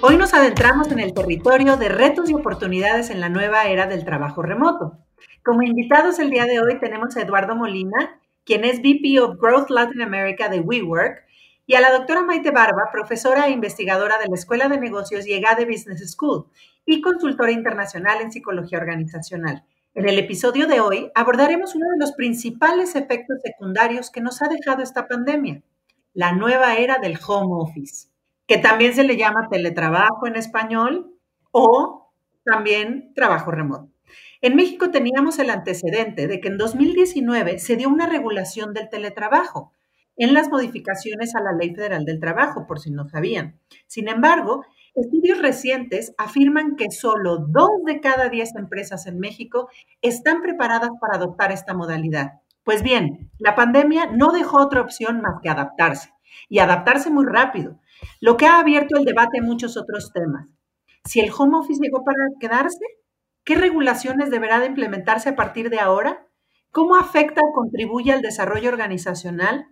Hoy nos adentramos en el territorio de retos y oportunidades en la nueva era del trabajo remoto. Como invitados el día de hoy tenemos a Eduardo Molina, quien es VP of Growth Latin America de WeWork, y a la doctora Maite Barba, profesora e investigadora de la Escuela de Negocios y EGADE Business School y consultora internacional en psicología organizacional. En el episodio de hoy abordaremos uno de los principales efectos secundarios que nos ha dejado esta pandemia, la nueva era del home office, que también se le llama teletrabajo en español o también trabajo remoto. En México teníamos el antecedente de que en 2019 se dio una regulación del teletrabajo, en las modificaciones a la Ley Federal del Trabajo, por si no sabían. Sin embargo, estudios recientes afirman que solo dos de cada diez empresas en México están preparadas para adoptar esta modalidad. Pues bien, la pandemia no dejó otra opción más que adaptarse, y adaptarse muy rápido, lo que ha abierto el debate en muchos otros temas. Si el home office llegó para quedarse, ¿qué regulaciones deberá de implementarse a partir de ahora? ¿Cómo afecta o contribuye al desarrollo organizacional?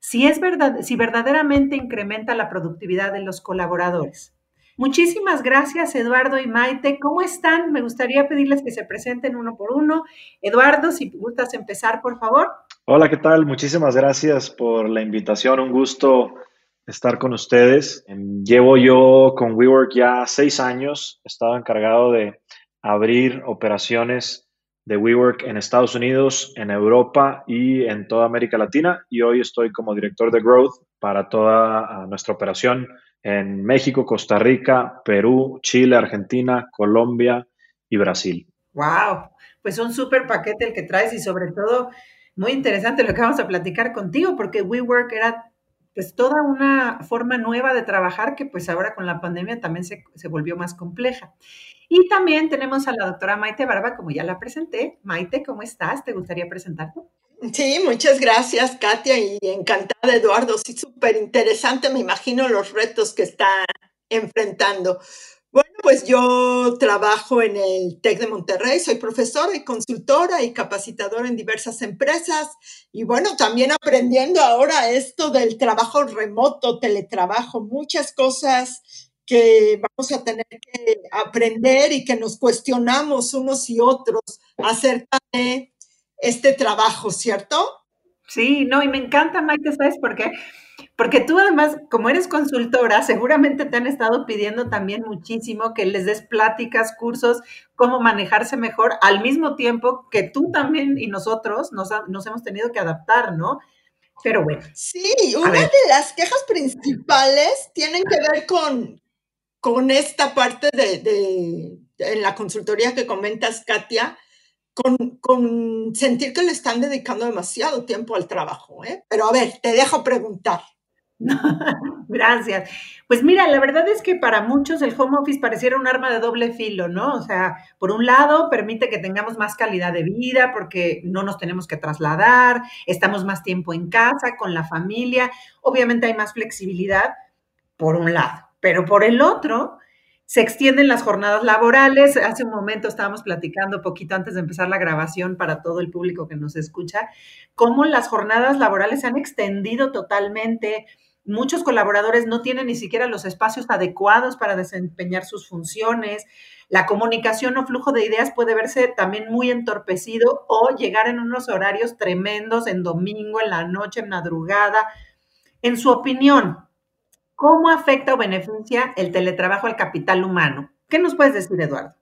si, es verdad, si verdaderamente incrementa la productividad de los colaboradores. Muchísimas gracias, Eduardo y Maite. ¿Cómo están? Me gustaría pedirles que se presenten uno por uno. Eduardo, si gustas empezar, por favor. Hola, ¿qué tal? Muchísimas gracias por la invitación. Un gusto estar con ustedes. Em, llevo yo con WeWork ya seis años. He estado encargado de abrir operaciones de WeWork en Estados Unidos, en Europa y en toda América Latina. Y hoy estoy como director de Growth para toda ah, nuestra operación en México, Costa Rica, Perú, Chile, Argentina, Colombia y Brasil. ¡Wow! Pues un súper paquete el que traes y sobre todo muy interesante lo que vamos a platicar contigo porque WeWork era pues toda una forma nueva de trabajar que pues ahora con la pandemia también se, se volvió más compleja. Y también tenemos a la doctora Maite Barba, como ya la presenté. Maite, ¿cómo estás? ¿Te gustaría presentarte? Sí, muchas gracias, Katia, y encantada, Eduardo. Sí, súper interesante. Me imagino los retos que está enfrentando. Pues yo trabajo en el TEC de Monterrey, soy profesora y consultora y capacitadora en diversas empresas y bueno, también aprendiendo ahora esto del trabajo remoto, teletrabajo, muchas cosas que vamos a tener que aprender y que nos cuestionamos unos y otros acerca de este trabajo, ¿cierto? Sí, no, y me encanta, Maite, ¿sabes por qué? Porque tú además, como eres consultora, seguramente te han estado pidiendo también muchísimo que les des pláticas, cursos, cómo manejarse mejor, al mismo tiempo que tú también y nosotros nos, nos hemos tenido que adaptar, ¿no? Pero bueno. Sí, una de las quejas principales tienen que ver con, con esta parte de, en la consultoría que comentas, Katia, con, sentir que le están dedicando demasiado tiempo al trabajo. ¿eh? Pero a ver, te dejo preguntar. Gracias. Pues mira, la verdad es que para muchos el home office pareciera un arma de doble filo, ¿no? O sea, por un lado permite que tengamos más calidad de vida porque no nos tenemos que trasladar, estamos más tiempo en casa con la familia, obviamente hay más flexibilidad, por un lado. Pero por el otro, se extienden las jornadas laborales. Hace un momento estábamos platicando, poquito antes de empezar la grabación para todo el público que nos escucha, cómo las jornadas laborales se han extendido totalmente. Muchos colaboradores no tienen ni siquiera los espacios adecuados para desempeñar sus funciones. La comunicación o flujo de ideas puede verse también muy entorpecido o llegar en unos horarios tremendos en domingo, en la noche, en madrugada. En su opinión, ¿Cómo afecta o beneficia el teletrabajo al capital humano? ¿Qué nos puedes decir, Eduardo?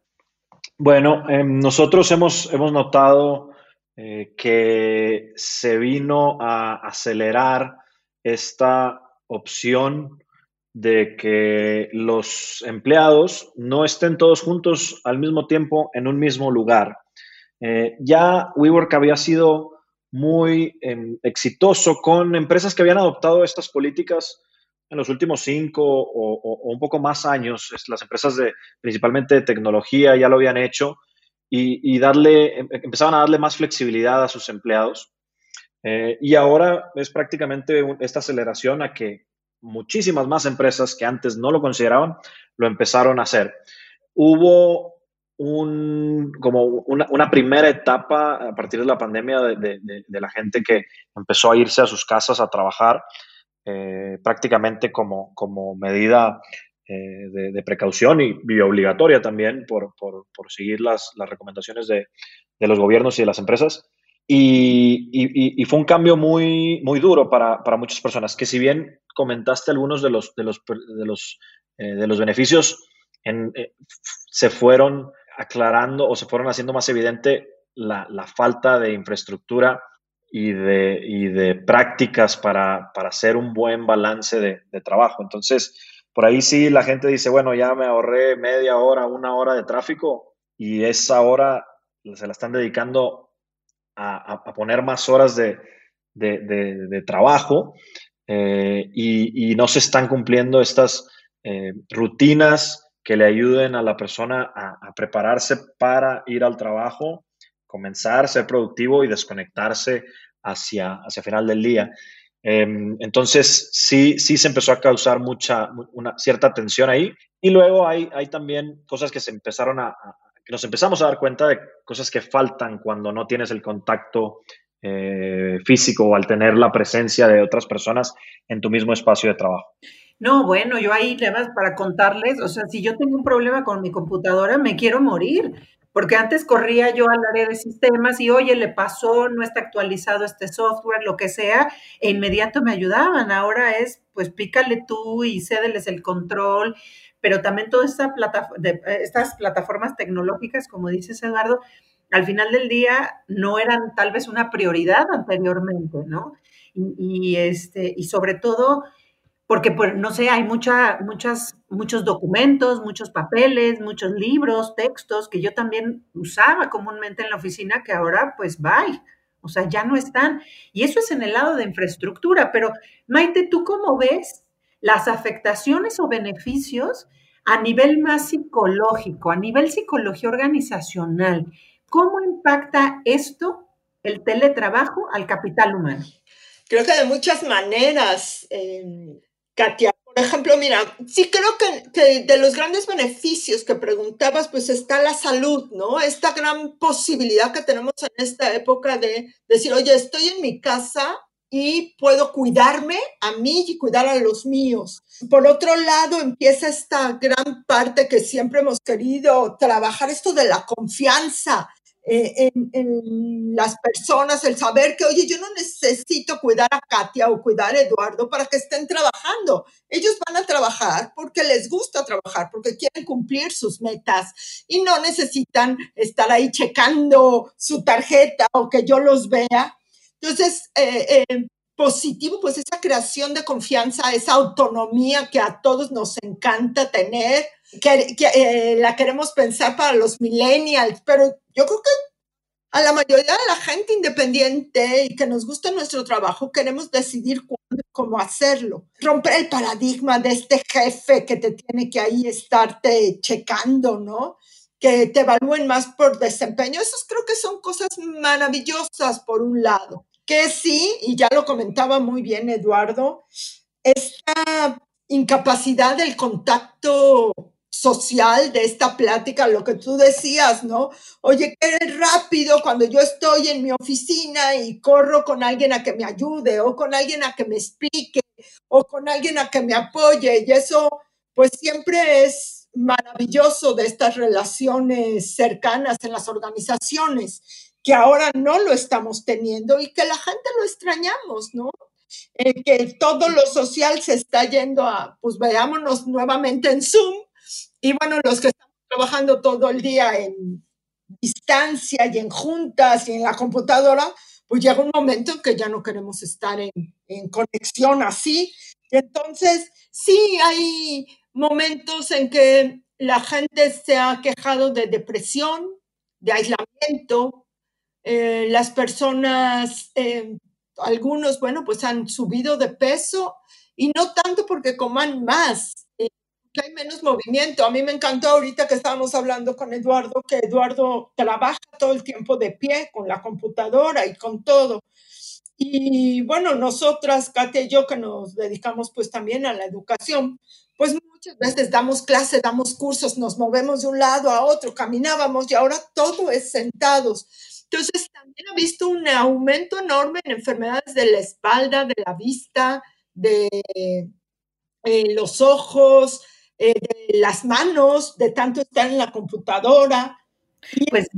Bueno, em, nosotros hemos, hemos notado eh, que se vino a acelerar esta opción de que los empleados no estén todos juntos al mismo tiempo en un mismo lugar. Eh, ya WeWork había sido muy em, exitoso con empresas que habían adoptado estas políticas en los últimos cinco o, un poco más años, las empresas de principalmente de tecnología ya lo habían hecho y, darle, em, empezaban a darle más flexibilidad a sus empleados. Eh, y ahora es prácticamente esta aceleración a que muchísimas más empresas que antes no lo consideraban, lo empezaron a hacer. Hubo un, como una, primera etapa a partir de la pandemia de, la gente que empezó a irse a sus casas a trabajar eh, prácticamente como, como medida eh, de, precaución y, obligatoria también por, seguir las, recomendaciones de, los gobiernos y de las empresas. Y, fue un cambio muy, muy duro para, muchas personas, que si bien comentaste algunos de los, de los, de los, eh, de los beneficios, en, se fueron aclarando o se fueron haciendo más evidente la, falta de infraestructura y de, de prácticas para, hacer un buen balance de, trabajo. Entonces, por ahí sí la gente dice, bueno, ya me ahorré media hora, una hora de tráfico y esa hora se la están dedicando a, poner más horas de, trabajo eh, y, no se están cumpliendo estas eh, rutinas que le ayuden a la persona a, prepararse para ir al trabajo, comenzar, ser productivo y desconectarse hacia, hacia final del día. Em, entonces, sí, sí se empezó a causar mucha, una cierta tensión ahí. Y luego hay, hay también cosas que se empezaron a, nos empezamos a dar cuenta de cosas que faltan cuando no tienes el contacto eh, físico o al tener la presencia de otras personas en tu mismo espacio de trabajo. No, bueno, yo ahí además para contarles, o sea, si yo tengo un problema con mi computadora, me quiero morir, porque antes corría yo al área de sistemas y, oye, le pasó, no está actualizado este software, lo que sea, e inmediato me ayudaban. Ahora es, pues pícale tú y cédeles el control, pero también todas esta estas plataformas tecnológicas, como dices, Eduardo, al final del día no eran tal vez una prioridad anteriormente, ¿no? Y, este, y sobre todo porque, pues, no sé, hay mucha, muchas, muchos documentos, muchos papeles, muchos libros, textos que yo también usaba comúnmente en la oficina que ahora, pues, bye. O sea, ya no están. Y eso es en el lado de infraestructura. Pero, Maite, ¿tú cómo ves las afectaciones o beneficios a nivel más psicológico, a nivel psicología organizacional? ¿Cómo impacta esto, el teletrabajo, al capital humano? Creo que de muchas maneras. Em, Katia, por ejemplo, mira, sí creo que, de los grandes beneficios que preguntabas, pues está la salud, ¿no? Esta gran posibilidad que tenemos en esta época de decir, oye, estoy en mi casa y puedo cuidarme a mí y cuidar a los míos. Por otro lado, empieza esta gran parte que siempre hemos querido trabajar, esto de la confianza, eh, en, las personas, el saber que, oye, yo no necesito cuidar a Katia o cuidar a Eduardo para que estén trabajando. Ellos van a trabajar porque les gusta trabajar, porque quieren cumplir sus metas y no necesitan estar ahí checando su tarjeta o que yo los vea. Entonces, eh, eh, positivo, pues esa creación de confianza, esa autonomía que a todos nos encanta tener que, eh, la queremos pensar para los millennials, pero yo creo que a la mayoría de la gente independiente y que nos gusta nuestro trabajo, queremos decidir cuándo y cómo hacerlo. Romper el paradigma de este jefe que te tiene que ahí estarte checando, ¿no? Que te evalúen más por desempeño. Esas creo que son cosas maravillosas por un lado. Que sí, y ya lo comentaba muy bien Eduardo, esta incapacidad del contacto social de esta plática, lo que tú decías, ¿no? Oye, qué rápido cuando yo estoy en mi oficina y corro con alguien a que me ayude o con alguien a que me explique o con alguien a que me apoye. Y eso, pues siempre es maravilloso de estas relaciones cercanas en las organizaciones, que ahora no lo estamos teniendo y que la gente lo extrañamos, ¿no? Eh, que todo lo social se está yendo a, pues veámonos nuevamente en Zoom y bueno, los que estamos trabajando todo el día en distancia y en juntas y en la computadora, pues llega un momento en que ya no queremos estar en, en conexión así. Y entonces, sí hay momentos en que la gente se ha quejado de depresión, de aislamiento. Eh, las personas, eh, algunos, bueno, pues han subido de peso y no tanto porque coman más, eh, hay menos movimiento. A mí me encantó ahorita que estábamos hablando con Eduardo, que Eduardo trabaja todo el tiempo de pie con la computadora y con todo. Y bueno, nosotras, Katia y yo, que nos dedicamos pues también a la educación, pues muchas veces damos clase, damos cursos, nos movemos de un lado a otro, caminábamos y ahora todo es sentados. Entonces también ha visto un aumento enorme en enfermedades de la espalda, de la vista, de eh, los ojos, eh, de las manos, de tanto estar en la computadora. pues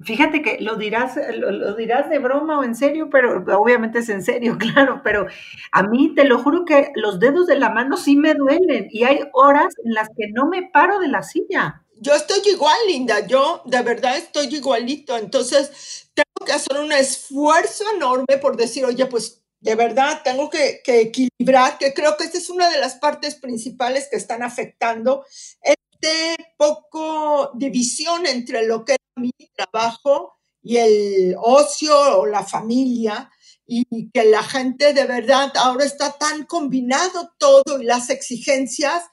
Fíjate que lo dirás, lo, dirás de broma o en serio, pero obviamente es en serio, claro, pero a mí te lo juro que los dedos de la mano sí me duelen y hay horas en las que no me paro de la silla. Yo estoy igual, Linda, yo de verdad estoy igualito, entonces tengo que hacer un esfuerzo enorme por decir, oye, pues de verdad tengo que, equilibrar, que creo que esta es una de las partes principales que están afectando este poco división entre lo que es mi trabajo y el ocio o la familia y que la gente de verdad ahora está tan combinado todo y las exigencias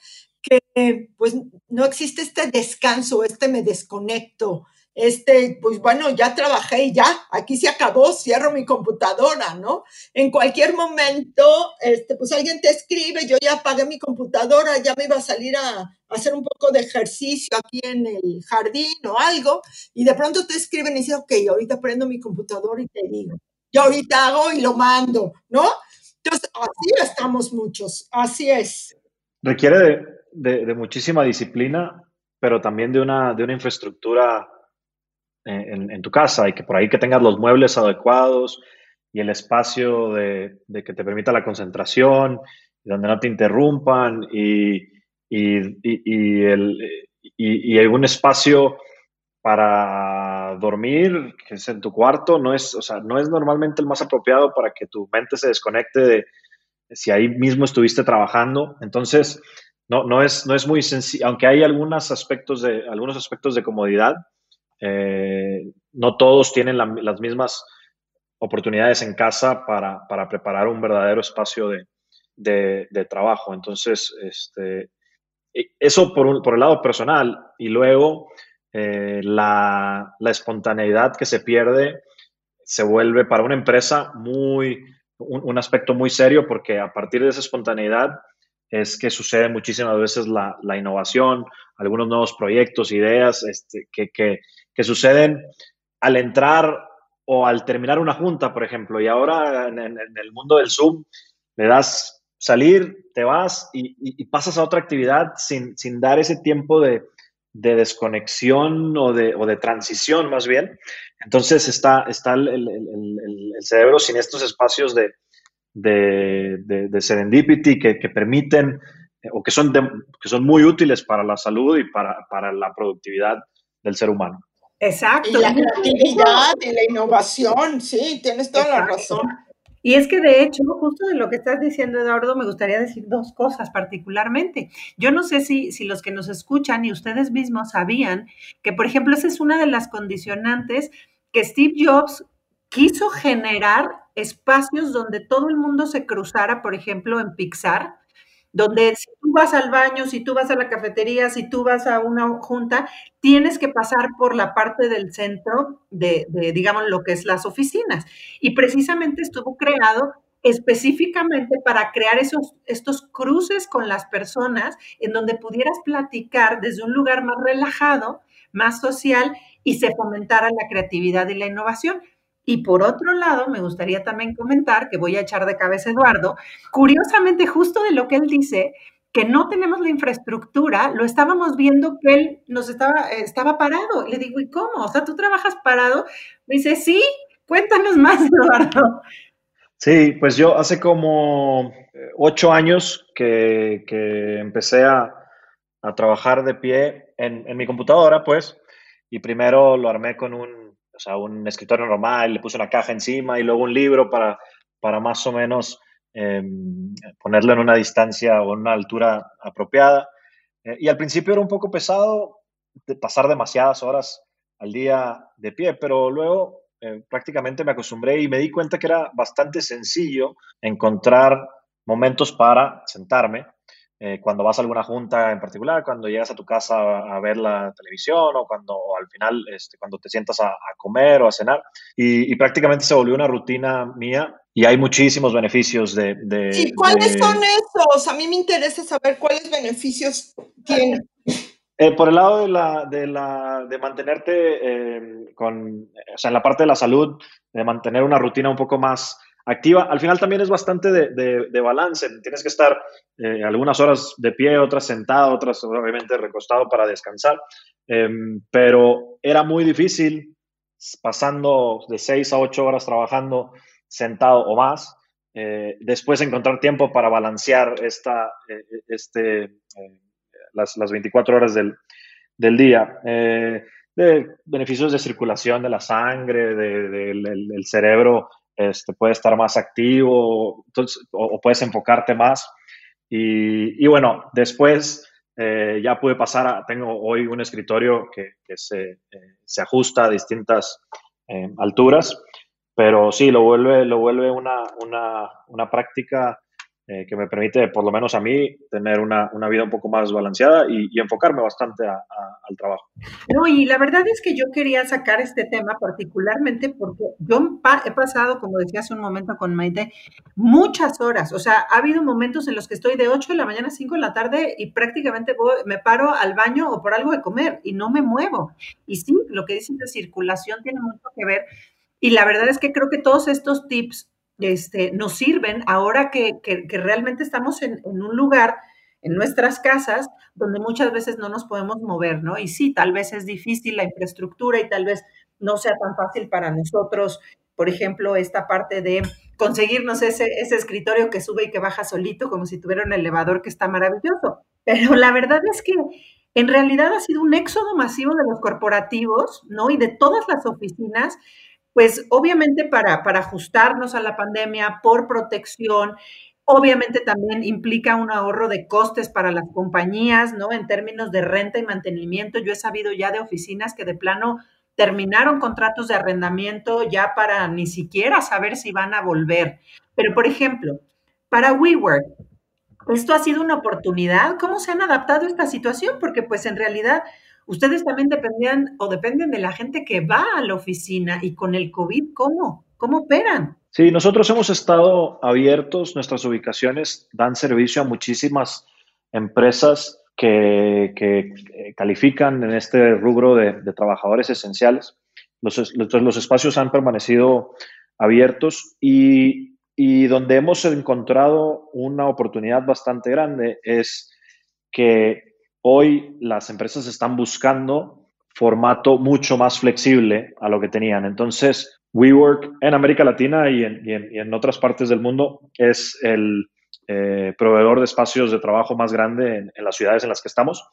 que pues no existe este descanso, este me desconecto, este, pues bueno, ya trabajé y ya, aquí se acabó, cierro mi computadora, ¿no? En cualquier momento, este, pues alguien te escribe, yo ya apagué mi computadora, ya me iba a salir a, hacer un poco de ejercicio aquí en el jardín o algo, y de pronto te escriben y dicen, ok, ahorita prendo mi computadora y te digo, yo ahorita hago y lo mando, ¿no? Entonces, así estamos muchos, así es. Requiere de, de muchísima disciplina, pero también de una, de una infraestructura en, tu casa y que por ahí que tengas los muebles adecuados y el espacio de, que te permita la concentración, y donde no te interrumpan y, y, el, y, algún espacio para dormir, que es en tu cuarto, no es, o sea, no es normalmente el más apropiado para que tu mente se desconecte de si ahí mismo estuviste trabajando. Entonces, no, no, es, no es muy sencillo, aunque hay algunos aspectos de, algunos aspectos de comodidad, eh, no todos tienen las mismas oportunidades en casa para, preparar un verdadero espacio de, trabajo. Entonces, este, eso por, el lado personal. Y luego, eh, la, espontaneidad que se pierde se vuelve para una empresa muy, un, aspecto muy serio porque a partir de esa espontaneidad es que sucede muchísimas veces la, innovación, algunos nuevos proyectos, ideas este, que, que suceden al entrar o al terminar una junta, por ejemplo, y ahora en, el mundo del Zoom le das salir, te vas y, pasas a otra actividad sin, dar ese tiempo de, desconexión o de, transición más bien. Entonces está, está el, cerebro sin estos espacios de, de, serendipity que, permiten o que son, que son muy útiles para la salud y para, para la productividad del ser humano. Exacto. Y la creatividad y la innovación, sí, tienes toda la razón. Y es que de hecho, justo de lo que estás diciendo, Eduardo, me gustaría decir dos cosas particularmente. Yo no sé si, si los que nos escuchan y ustedes mismos sabían que, por ejemplo, esa es una de las condicionantes que Steve Jobs quiso generar espacios donde todo el mundo se cruzara, por ejemplo, en Pixar, donde si tú vas al baño, si tú vas a la cafetería, si tú vas a una junta, tienes que pasar por la parte del centro de, digamos, lo que es las oficinas. Y precisamente estuvo creado específicamente para crear esos, estos cruces con las personas en donde pudieras platicar desde un lugar más relajado, más social y se fomentara la creatividad y la innovación. Y por otro lado, me gustaría también comentar, que voy a echar de cabeza Eduardo, curiosamente justo de lo que él dice, que no tenemos la infraestructura, lo estábamos viendo que él nos estaba, estaba parado. Le digo, ¿y cómo? O sea, ¿tú trabajas parado? Me dice, sí, cuéntanos más, Eduardo. Sí, pues yo hace como eh, ocho años que, empecé a, trabajar de pie en, en mi computadora, pues, y primero lo armé con un o sea, un escritorio normal, le puse una caja encima y luego un libro para, para más o menos em, ponerlo en una distancia o en una altura apropiada. Eh, y al principio era un poco pesado pasar demasiadas horas al día de pie, pero luego eh, prácticamente me acostumbré y me di cuenta que era bastante sencillo encontrar momentos para sentarme eh, cuando vas a alguna junta en particular, cuando llegas a tu casa a, ver la televisión o cuando al final, este, cuando te sientas a, comer o a cenar. Y, prácticamente se volvió una rutina mía y hay muchísimos beneficios de... ¿Y cuáles son esos? A mí me interesa saber cuáles beneficios tiene. Eh, por el lado de, la, de, la, de mantenerte eh, con, o sea, en la parte de la salud, de mantener una rutina un poco más activa. Al final también es bastante de, balance. Tienes que estar eh, algunas horas de pie, otras sentado, otras obviamente recostado para descansar. Em, pero era muy difícil pasando de seis a ocho horas trabajando sentado o más. Eh, después encontrar tiempo para balancear esta, eh, este, las, las, 24 horas del, del día de beneficios de circulación de la sangre, del cerebro este, puede estar más activo entonces, o, puedes enfocarte más. Y, bueno, después eh, ya pude pasar a, tengo hoy un escritorio que, se, eh, se, ajusta a distintas eh, alturas, pero sí, lo vuelve, lo vuelve una, una, una práctica eh, que me permite, por lo menos a mí, tener una, una vida un poco más balanceada y, enfocarme bastante al trabajo. No, y la verdad es que yo quería sacar este tema particularmente porque yo he pasado, como decía hace un momento con Maite, muchas horas. O sea, ha habido momentos en los que estoy de 8 de la mañana a 5 de la tarde y prácticamente me paro al baño o por algo de comer y no me muevo. Y sí, lo que dicen de circulación tiene mucho que ver. Y la verdad es que creo que todos estos tips este, nos sirven ahora que, realmente estamos en, un lugar, en nuestras casas, donde muchas veces no nos podemos mover, ¿no? Y sí, tal vez es difícil la infraestructura y tal vez no sea tan fácil para nosotros, por ejemplo, esta parte de conseguirnos ese, ese escritorio que sube y que baja solito, como si tuviera un elevador que está maravilloso. Pero la verdad es que en realidad ha sido un éxodo masivo de los corporativos, ¿no? Y de todas las oficinas pues obviamente para, para ajustarnos a la pandemia, por protección, Obviamente también implica un ahorro de costes para las compañías, ¿no? En términos de renta y mantenimiento. Yo he sabido ya de oficinas que de plano terminaron contratos de arrendamiento ya para ni siquiera saber si van a volver. Pero, por ejemplo, para WeWork, esto ha sido una oportunidad. ¿Cómo se han adaptado a esta situación? Porque pues en realidad ustedes también dependían o dependen de la gente que va a la oficina y con el COVID, ¿cómo? ¿Cómo operan? Sí, nosotros hemos estado abiertos, nuestras ubicaciones dan servicio a muchísimas empresas que, eh, califican en este rubro de, trabajadores esenciales. Los, los, espacios han permanecido abiertos y, y donde hemos encontrado una oportunidad bastante grande es que Hoy las empresas están buscando formato mucho más flexible a lo que tenían. Entonces, WeWork en América Latina y en, otras partes del mundo es el eh, proveedor de espacios de trabajo más grande en, las ciudades en las que estamos.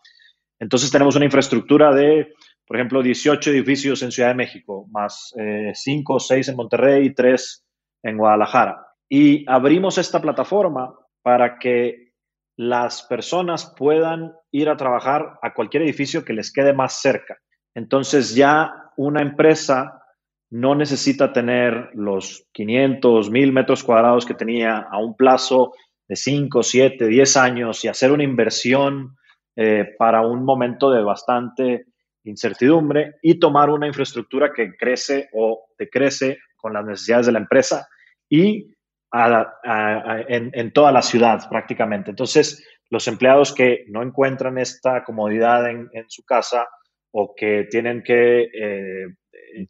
Entonces, tenemos una infraestructura de, por ejemplo, 18 edificios en Ciudad de México, más 5 o 6 en Monterrey y 3 en Guadalajara. Y abrimos esta plataforma para que las personas puedan ir a trabajar a cualquier edificio que les quede más cerca. Entonces ya una empresa no necesita tener los 500, 1000 metros cuadrados que tenía a un plazo de 5, 7, 10 años y hacer una inversión eh, para un momento de bastante incertidumbre y tomar una infraestructura que crece o decrece con las necesidades de la empresa y en, toda la ciudad prácticamente. Entonces, los empleados que no encuentran esta comodidad en, su casa o que tienen que, eh,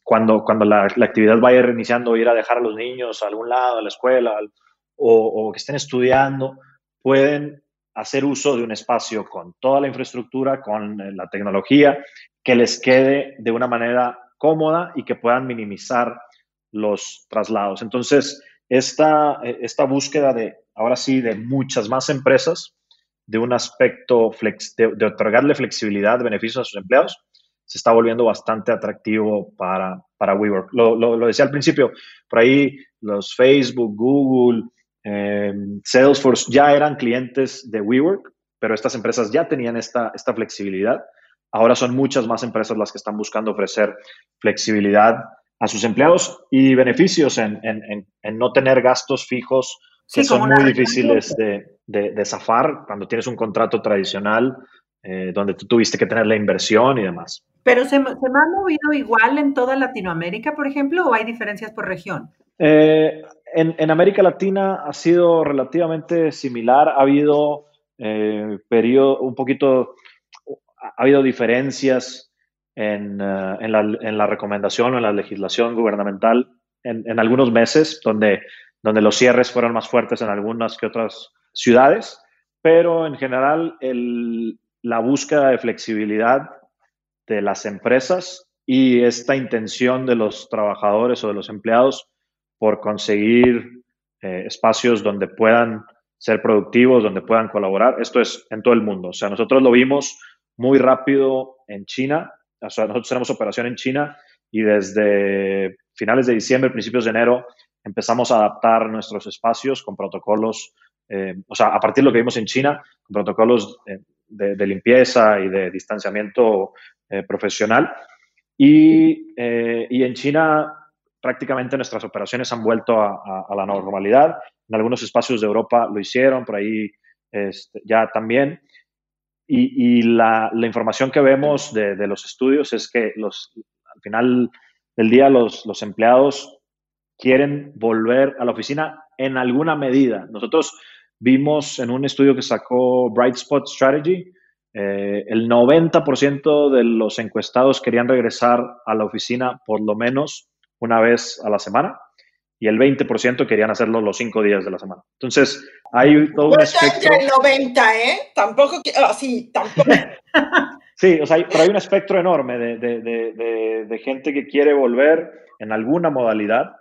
cuando, cuando la, actividad vaya reiniciando, ir a dejar a los niños a algún lado, a la escuela, o, o que estén estudiando, pueden hacer uso de un espacio con toda la infraestructura, con eh, la tecnología, que les quede de una manera cómoda y que puedan minimizar los traslados. Entonces, esta, eh, esta búsqueda de, ahora sí, de muchas más empresas, de un aspecto flex, de, otorgarle flexibilidad, beneficios a sus empleados, se está volviendo bastante atractivo para, para WeWork. Lo, lo, decía al principio, por ahí los Facebook, Google, eh, Salesforce ya eran clientes de WeWork, pero estas empresas ya tenían esta, esta flexibilidad. Ahora son muchas más empresas las que están buscando ofrecer flexibilidad a sus empleados y beneficios en, no tener gastos fijos que son muy difíciles de, de, zafar cuando tienes un contrato tradicional eh, donde tú tuviste que tener la inversión y demás. ¿Pero se, se ha movido igual en toda Latinoamérica, por ejemplo, o hay diferencias por región? Eh, en, en, América Latina ha sido relativamente similar. Ha habido eh, periodo, un poquito, ha habido diferencias en, eh, en, la, en, la, recomendación o en la legislación gubernamental en, en, algunos meses, donde, donde los cierres fueron más fuertes en algunas que otras ciudades, pero en general el, la búsqueda de flexibilidad de las empresas y esta intención de los trabajadores o de los empleados por conseguir eh, espacios donde puedan ser productivos, donde puedan colaborar. Esto es en todo el mundo. O sea, nosotros lo vimos muy rápido en China. O sea, nosotros tenemos operación en China y desde finales de diciembre, principios de enero, empezamos a adaptar nuestros espacios con protocolos, eh, o sea, a partir de lo que vimos en China, con protocolos eh, de, limpieza y de distanciamiento eh, profesional. Y, y, en China prácticamente nuestras operaciones han vuelto a, a la normalidad. En algunos espacios de Europa lo hicieron, por ahí este, ya también. Y, y la, información que vemos de, los estudios es que los, al final del día los, los empleados quieren volver a la oficina en alguna medida. Nosotros vimos en un estudio que sacó Bright Spot Strategy, eh, el 90% de los encuestados querían regresar a la oficina por lo menos una vez a la semana y el 20% querían hacerlo los cinco días de la semana. Entonces, hay todo un espectro... el 90, ¿eh? Tampoco, así, ah, tampoco. sí, o sea, pero hay un espectro enorme de, de, de, de gente que quiere volver en alguna modalidad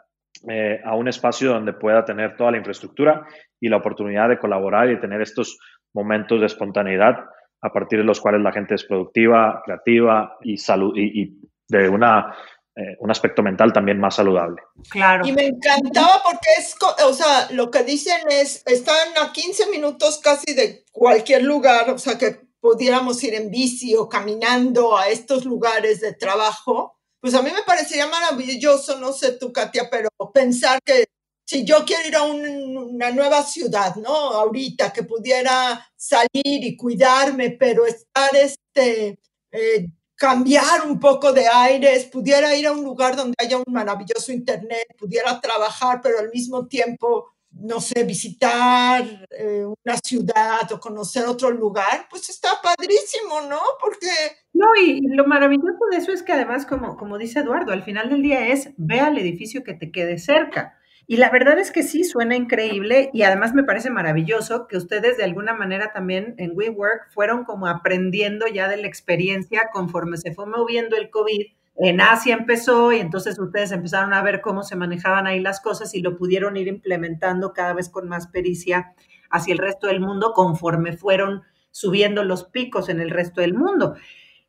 eh, a un espacio donde pueda tener toda la infraestructura y la oportunidad de colaborar y tener estos momentos de espontaneidad a partir de los cuales la gente es productiva, creativa y, salud, y, y de una eh, un aspecto mental también más saludable. Claro. Y me encantaba porque es, o sea, lo que dicen es, están a 15 minutos casi de cualquier lugar, o sea, que pudiéramos ir en bici o caminando a estos lugares de trabajo. Pues a mí me parecería maravilloso, no sé tú, Katia, pero pensar que si yo quiero ir a una nueva ciudad, ¿no? Ahorita, que pudiera salir y cuidarme, pero estar este, eh, cambiar un poco de aires, pudiera ir a un lugar donde haya un maravilloso internet, pudiera trabajar, pero al mismo tiempo, no sé, visitar eh, una ciudad o conocer otro lugar, pues está padrísimo, ¿no? Porque... No, y lo maravilloso de eso es que además, como, como dice Eduardo, al final del día es, ve al edificio que te quede cerca. Y la verdad es que sí, suena increíble y además me parece maravilloso que ustedes de alguna manera también en WeWork fueron como aprendiendo ya de la experiencia conforme se fue moviendo el COVID. En Asia empezó y entonces ustedes empezaron a ver cómo se manejaban ahí las cosas y lo pudieron ir implementando cada vez con más pericia hacia el resto del mundo conforme fueron subiendo los picos en el resto del mundo.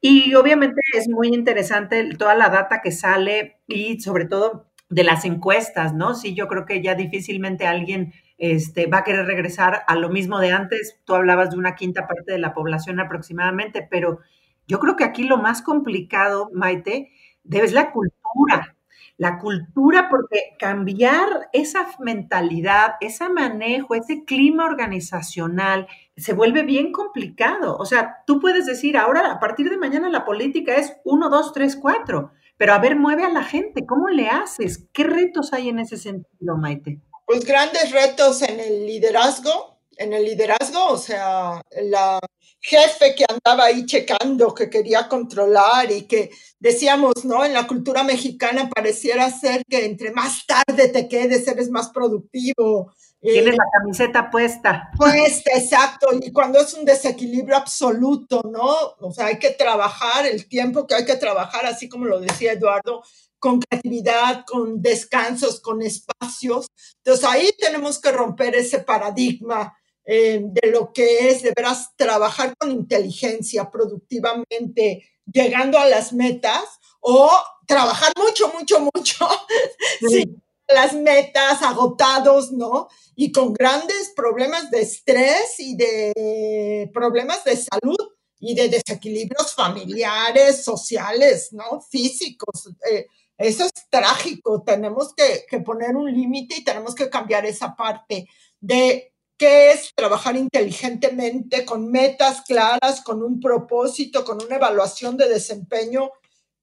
Y obviamente es muy interesante toda la data que sale y sobre todo de las encuestas, ¿no? Sí, yo creo que ya difícilmente alguien este, va a querer regresar a lo mismo de antes. Tú hablabas de una quinta parte de la población aproximadamente, pero yo creo que aquí lo más complicado, Maite, debe la cultura. La cultura, porque cambiar esa mentalidad, ese manejo, ese clima organizacional, se vuelve bien complicado. O sea, tú puedes decir, ahora a partir de mañana la política es uno, dos, tres, cuatro pero a ver, mueve a la gente, ¿cómo le haces? ¿Qué retos hay en ese sentido, Maite? Pues grandes retos en el liderazgo, en el liderazgo, o sea, la jefe que andaba ahí checando, que quería controlar y que decíamos, ¿no? En la cultura mexicana pareciera ser que entre más tarde te quedes, eres más productivo, Tienes la camiseta puesta. Puesta, exacto. Y cuando es un desequilibrio absoluto, ¿no? O sea, hay que trabajar el tiempo que hay que trabajar, así como lo decía Eduardo, con creatividad, con descansos, con espacios. Entonces ahí tenemos que romper ese paradigma eh, de lo que es de veras trabajar con inteligencia, productivamente, llegando a las metas o trabajar mucho, mucho, mucho. Sí. Las metas, agotados, ¿no? y con grandes problemas de estrés y de problemas de salud y de desequilibrios familiares, sociales, ¿no? Físicos. Eh, eso es trágico. Tenemos que, que poner un límite y tenemos que cambiar esa parte. de qué es trabajar inteligentemente, con metas claras, con un propósito, con una evaluación de desempeño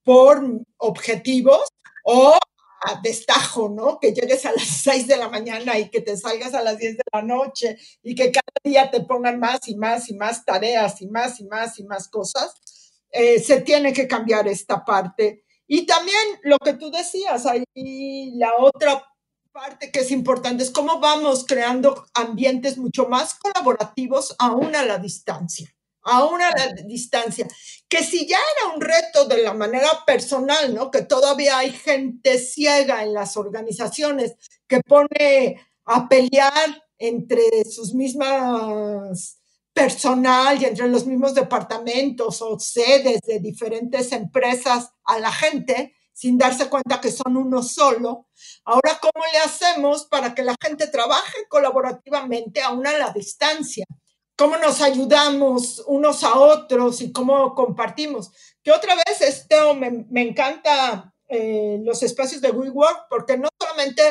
por objetivos o destajo, ¿no? Que llegues a las 6 de la mañana y que te salgas a las 10 de la noche y que cada día te pongan más y más y más tareas y más y más y más cosas. Eh, se tiene que cambiar esta parte. Y también lo que tú decías, ahí la otra parte que es importante es cómo vamos creando ambientes mucho más colaborativos aún a la distancia aún a la distancia, que si ya era un reto de la manera personal, ¿no? Que todavía hay gente ciega en las organizaciones que pone a pelear entre sus mismas personal y entre los mismos departamentos o sedes de diferentes empresas a la gente sin darse cuenta que son uno solo. Ahora, ¿cómo le hacemos para que la gente trabaje colaborativamente aún a la distancia? Cómo nos ayudamos unos a otros y cómo compartimos. Que otra vez, este, me, me encanta eh, los espacios de WeWork porque no solamente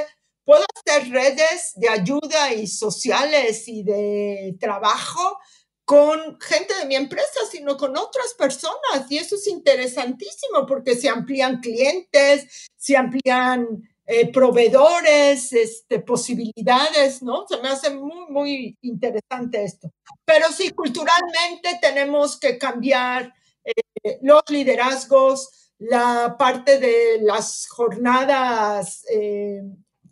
puedo hacer redes de ayuda y sociales y de trabajo con gente de mi empresa, sino con otras personas. Y eso es interesantísimo porque se amplían clientes, se amplían eh, proveedores, este, posibilidades, ¿no? Se me hace muy, muy interesante esto. Pero sí, culturalmente tenemos que cambiar eh, los liderazgos, la parte de las jornadas eh,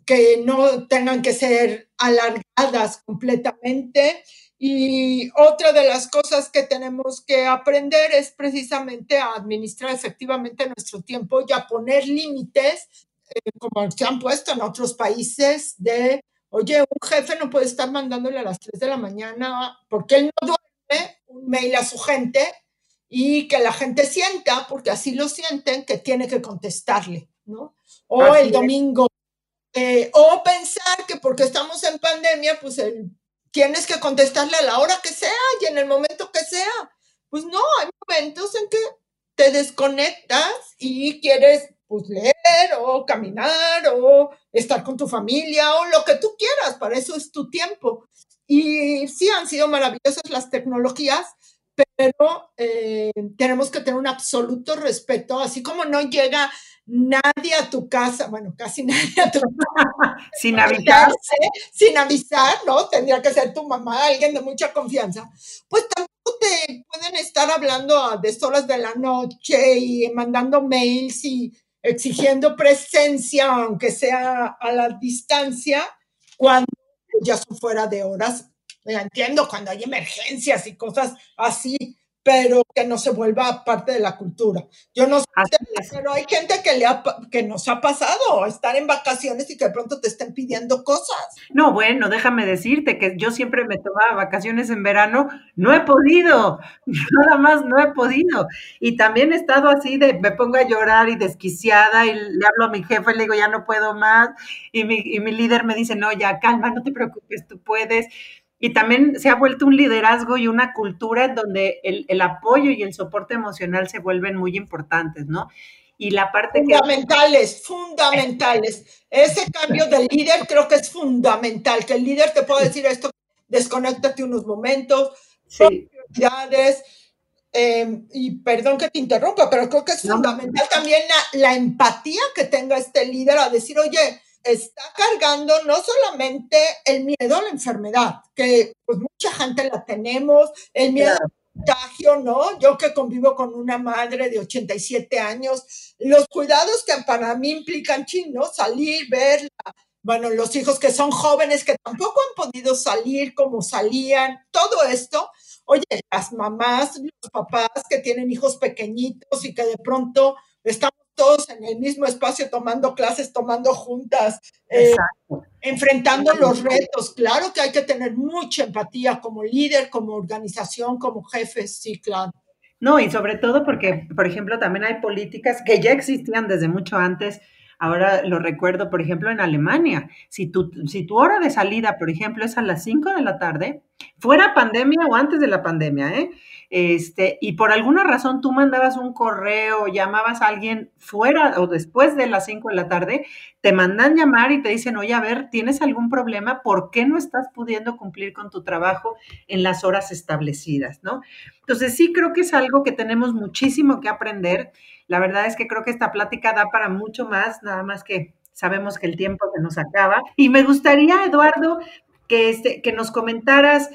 que no tengan que ser alargadas completamente. Y otra de las cosas que tenemos que aprender es precisamente a administrar efectivamente nuestro tiempo y a poner límites eh, como se han puesto en otros países, de, oye, un jefe no puede estar mandándole a las 3 de la mañana porque él no duerme un mail a su gente y que la gente sienta, porque así lo sienten, que tiene que contestarle, ¿no? O el domingo. Eh, o pensar que porque estamos en pandemia, pues el, tienes que contestarle a la hora que sea y en el momento que sea. Pues no, hay momentos en que te desconectas y quieres pues leer o caminar o estar con tu familia o lo que tú quieras, para eso es tu tiempo. Y sí han sido maravillosas las tecnologías, pero eh, tenemos que tener un absoluto respeto, así como no llega nadie a tu casa, bueno, casi nadie a tu casa. sin avisar. Sin avisar, ¿no? Tendría que ser tu mamá, alguien de mucha confianza. Pues tampoco te pueden estar hablando a deshoras de la noche y mandando mails y exigiendo presencia, aunque sea a la distancia, cuando ya son fuera de horas. Entiendo cuando hay emergencias y cosas así, pero que no se vuelva parte de la cultura. Yo no sé, pero hay gente que, le que nos ha pasado estar en vacaciones y que de pronto te estén pidiendo cosas. No, bueno, déjame decirte que yo siempre me tomaba vacaciones en verano, no he podido, nada más no he podido. Y también he estado así de, me pongo a llorar y desquiciada y le hablo a mi jefe y le digo, ya no puedo más. Y mi, y mi líder me dice, no, ya calma, no te preocupes, tú puedes. Y también se ha vuelto un liderazgo y una cultura en donde el, apoyo y el soporte emocional se vuelven muy importantes, ¿no? Y la parte fundamentales, fundamentales. Ese cambio del líder creo que es fundamental, que el líder te pueda decir esto, desconéctate unos momentos, sí. Eh, y perdón que te interrumpa, pero creo que es fundamental también la, la, empatía que tenga este líder a decir, oye, está cargando no solamente el miedo a la enfermedad, que pues mucha gente la tenemos, el miedo al contagio, ¿no? Yo que convivo con una madre de 87 años, los cuidados que para mí implican chino, salir, ver, bueno, los hijos que son jóvenes que tampoco han podido salir como salían, todo esto. Oye, las mamás, los papás que tienen hijos pequeñitos y que de pronto estamos todos en el mismo espacio tomando clases, tomando juntas, eh, enfrentando los retos. Claro que hay que tener mucha empatía como líder, como organización, como jefe, sí, claro. No, y sobre todo porque, por ejemplo, también hay políticas que ya existían desde mucho antes Ahora lo recuerdo, por ejemplo, en Alemania. Si tu, si tu hora de salida, por ejemplo, es a las 5 de la tarde, fuera pandemia o antes de la pandemia, ¿eh? Este, y por alguna razón tú mandabas un correo, llamabas a alguien fuera o después de las 5 de la tarde, te mandan llamar y te dicen, oye, a ver, ¿tienes algún problema? ¿Por qué no estás pudiendo cumplir con tu trabajo en las horas establecidas? ¿no? Entonces sí creo que es algo que tenemos muchísimo que aprender. La verdad es que creo que esta plática da para mucho más, nada más que sabemos que el tiempo se nos acaba. Y me gustaría, Eduardo, que, este, que nos comentaras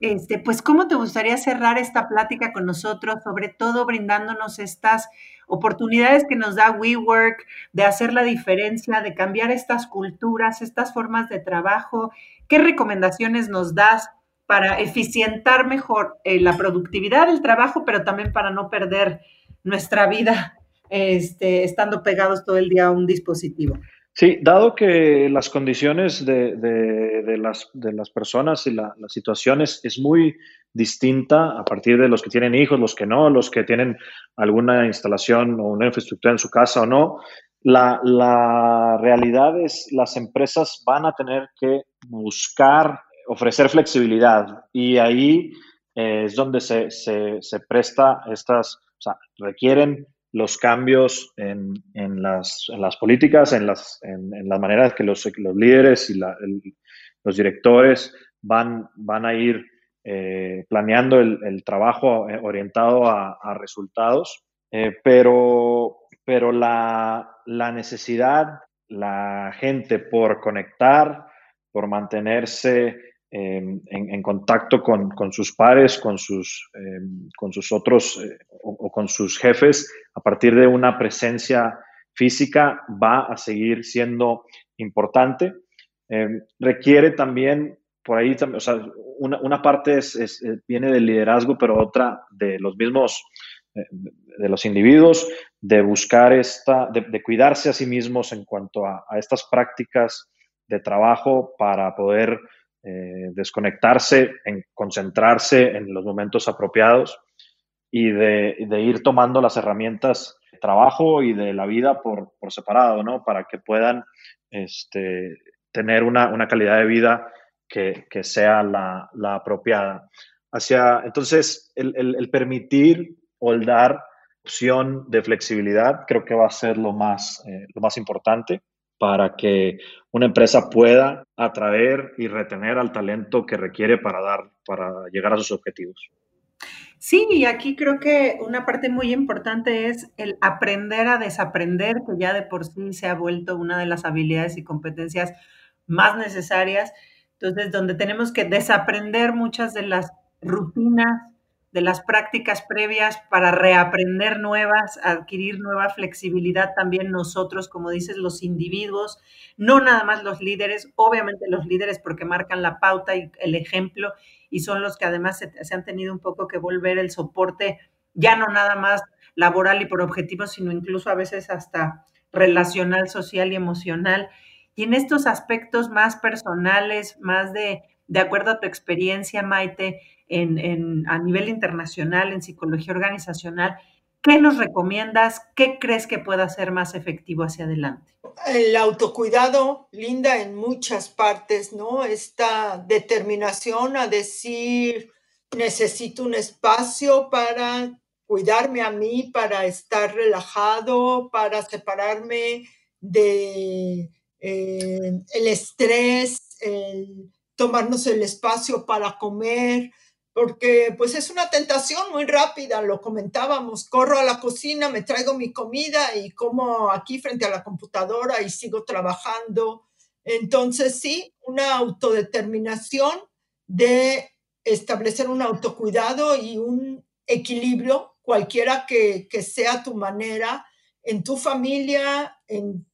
este, pues, ¿cómo te gustaría cerrar esta plática con nosotros, sobre todo brindándonos estas oportunidades que nos da WeWork de hacer la diferencia, de cambiar estas culturas, estas formas de trabajo? ¿Qué recomendaciones nos das para eficientar mejor eh, la productividad del trabajo, pero también para no perder nuestra vida este, estando pegados todo el día a un dispositivo? Sí, dado que las condiciones de, de, las, de las, personas y la, las situaciones es muy distinta a partir de los que tienen hijos, los que no, los que tienen alguna instalación o una infraestructura en su casa o no, la, la realidad es las empresas van a tener que buscar ofrecer flexibilidad y ahí es donde se, se, se presta estas, o sea, requieren los cambios en, en, las, en las, políticas, en las, en, las maneras que los, los líderes y los directores van, van a ir eh, planeando el, el, trabajo eh, orientado a, a resultados, eh, pero, pero la, la, necesidad, la gente por conectar, por mantenerse en, en, contacto con, con, sus pares, con sus, con sus otros o, o, con sus jefes, a partir de una presencia física va a seguir siendo importante. Eh, requiere también, por ahí, o sea, una, una parte es, es, eh, viene del liderazgo, pero otra de los mismos, eh, de los individuos, de buscar esta, de, de, cuidarse a sí mismos en cuanto a, a estas prácticas de trabajo para poder eh, desconectarse, en concentrarse en los momentos apropiados y de, ir tomando las herramientas de trabajo y de la vida por, por separado, ¿no? Para que puedan este, tener una, una, calidad de vida que, que sea la, la, apropiada. Hacia, entonces, el, permitir o el dar opción de flexibilidad creo que va a ser lo más, eh, lo más importante para que una empresa pueda atraer y retener al talento que requiere para, dar, para llegar a sus objetivos. Sí, y aquí creo que una parte muy importante es el aprender a desaprender, que ya de por sí se ha vuelto una de las habilidades y competencias más necesarias. Entonces, donde tenemos que desaprender muchas de las rutinas, de las prácticas previas para reaprender nuevas, adquirir nueva flexibilidad también nosotros, como dices, los individuos, no nada más los líderes, obviamente los líderes porque marcan la pauta y el ejemplo y son los que además se, han tenido un poco que volver el soporte, ya no nada más laboral y por objetivos, sino incluso a veces hasta relacional, social y emocional. Y en estos aspectos más personales, más de, de acuerdo a tu experiencia, Maite, en, a nivel internacional, en psicología organizacional, ¿qué nos recomiendas? ¿Qué crees que pueda ser más efectivo hacia adelante? El autocuidado, Linda, en muchas partes, ¿no? Esta determinación a decir, necesito un espacio para cuidarme a mí, para estar relajado, para separarme de eh, el estrés, el tomarnos el espacio para comer, porque pues es una tentación muy rápida, lo comentábamos, corro a la cocina, me traigo mi comida y como aquí frente a la computadora y sigo trabajando. Entonces sí, una autodeterminación de establecer un autocuidado y un equilibrio, cualquiera que, que sea tu manera, en tu familia, en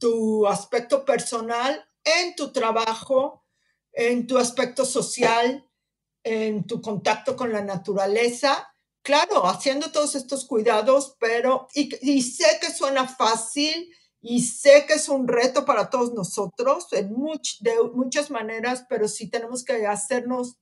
tu aspecto personal, en tu trabajo, en tu aspecto social, en tu contacto con la naturaleza. Claro, haciendo todos estos cuidados, pero, y, sé que suena fácil y sé que es un reto para todos nosotros en much, de muchas maneras, pero sí tenemos que hacernos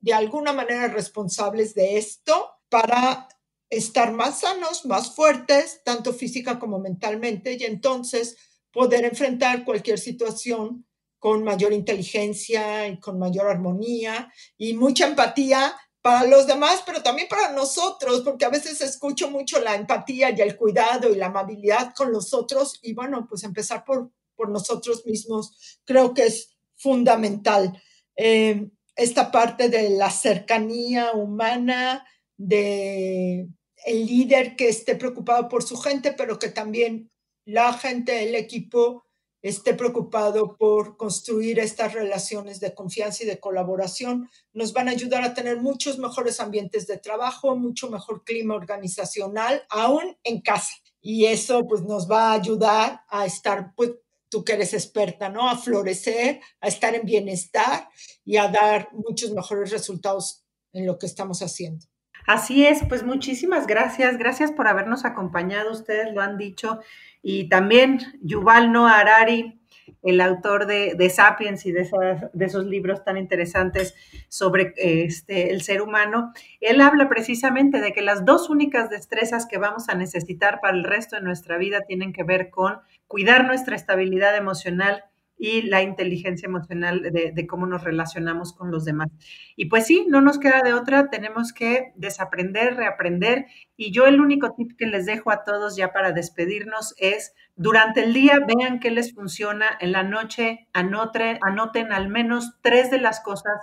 de alguna manera responsables de esto para estar más sanos, más fuertes, tanto física como mentalmente, y entonces poder enfrentar cualquier situación con mayor inteligencia y con mayor armonía y mucha empatía para los demás, pero también para nosotros, porque a veces escucho mucho la empatía y el cuidado y la amabilidad con los otros y bueno, pues empezar por, por nosotros mismos creo que es fundamental. Eh, esta parte de la cercanía humana, de el líder que esté preocupado por su gente, pero que también la gente, el equipo esté preocupado por construir estas relaciones de confianza y de colaboración, nos van a ayudar a tener muchos mejores ambientes de trabajo, mucho mejor clima organizacional, aún en casa. Y eso pues nos va a ayudar a estar, pues tú que eres experta, ¿no? A florecer, a estar en bienestar y a dar muchos mejores resultados en lo que estamos haciendo. Así es, pues muchísimas gracias, gracias por habernos acompañado, ustedes lo han dicho, y también Yuval Noah Harari, el autor de, Sapiens y de, de, esos libros tan interesantes sobre este, el ser humano, él habla precisamente de que las dos únicas destrezas que vamos a necesitar para el resto de nuestra vida tienen que ver con cuidar nuestra estabilidad emocional y la inteligencia emocional de, cómo nos relacionamos con los demás. Y pues sí, no nos queda de otra, tenemos que desaprender, reaprender. Y yo el único tip que les dejo a todos ya para despedirnos es, durante el día vean qué les funciona, en la noche anoten, anoten al menos tres de las cosas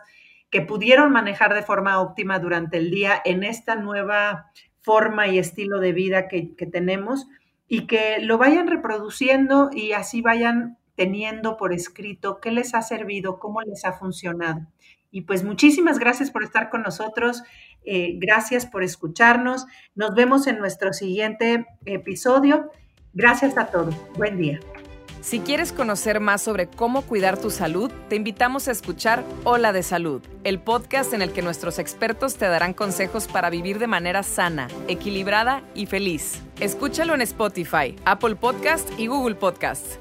que pudieron manejar de forma óptima durante el día en esta nueva forma y estilo de vida que, que tenemos y que lo vayan reproduciendo y así vayan teniendo por escrito qué les ha servido, cómo les ha funcionado. Y pues muchísimas gracias por estar con nosotros, eh, gracias por escucharnos. Nos vemos en nuestro siguiente episodio. Gracias a todos. Buen día. Si quieres conocer más sobre cómo cuidar tu salud, te invitamos a escuchar Hola de Salud, el podcast en el que nuestros expertos te darán consejos para vivir de manera sana, equilibrada y feliz. Escúchalo en Spotify, Apple Podcast y Google Podcast.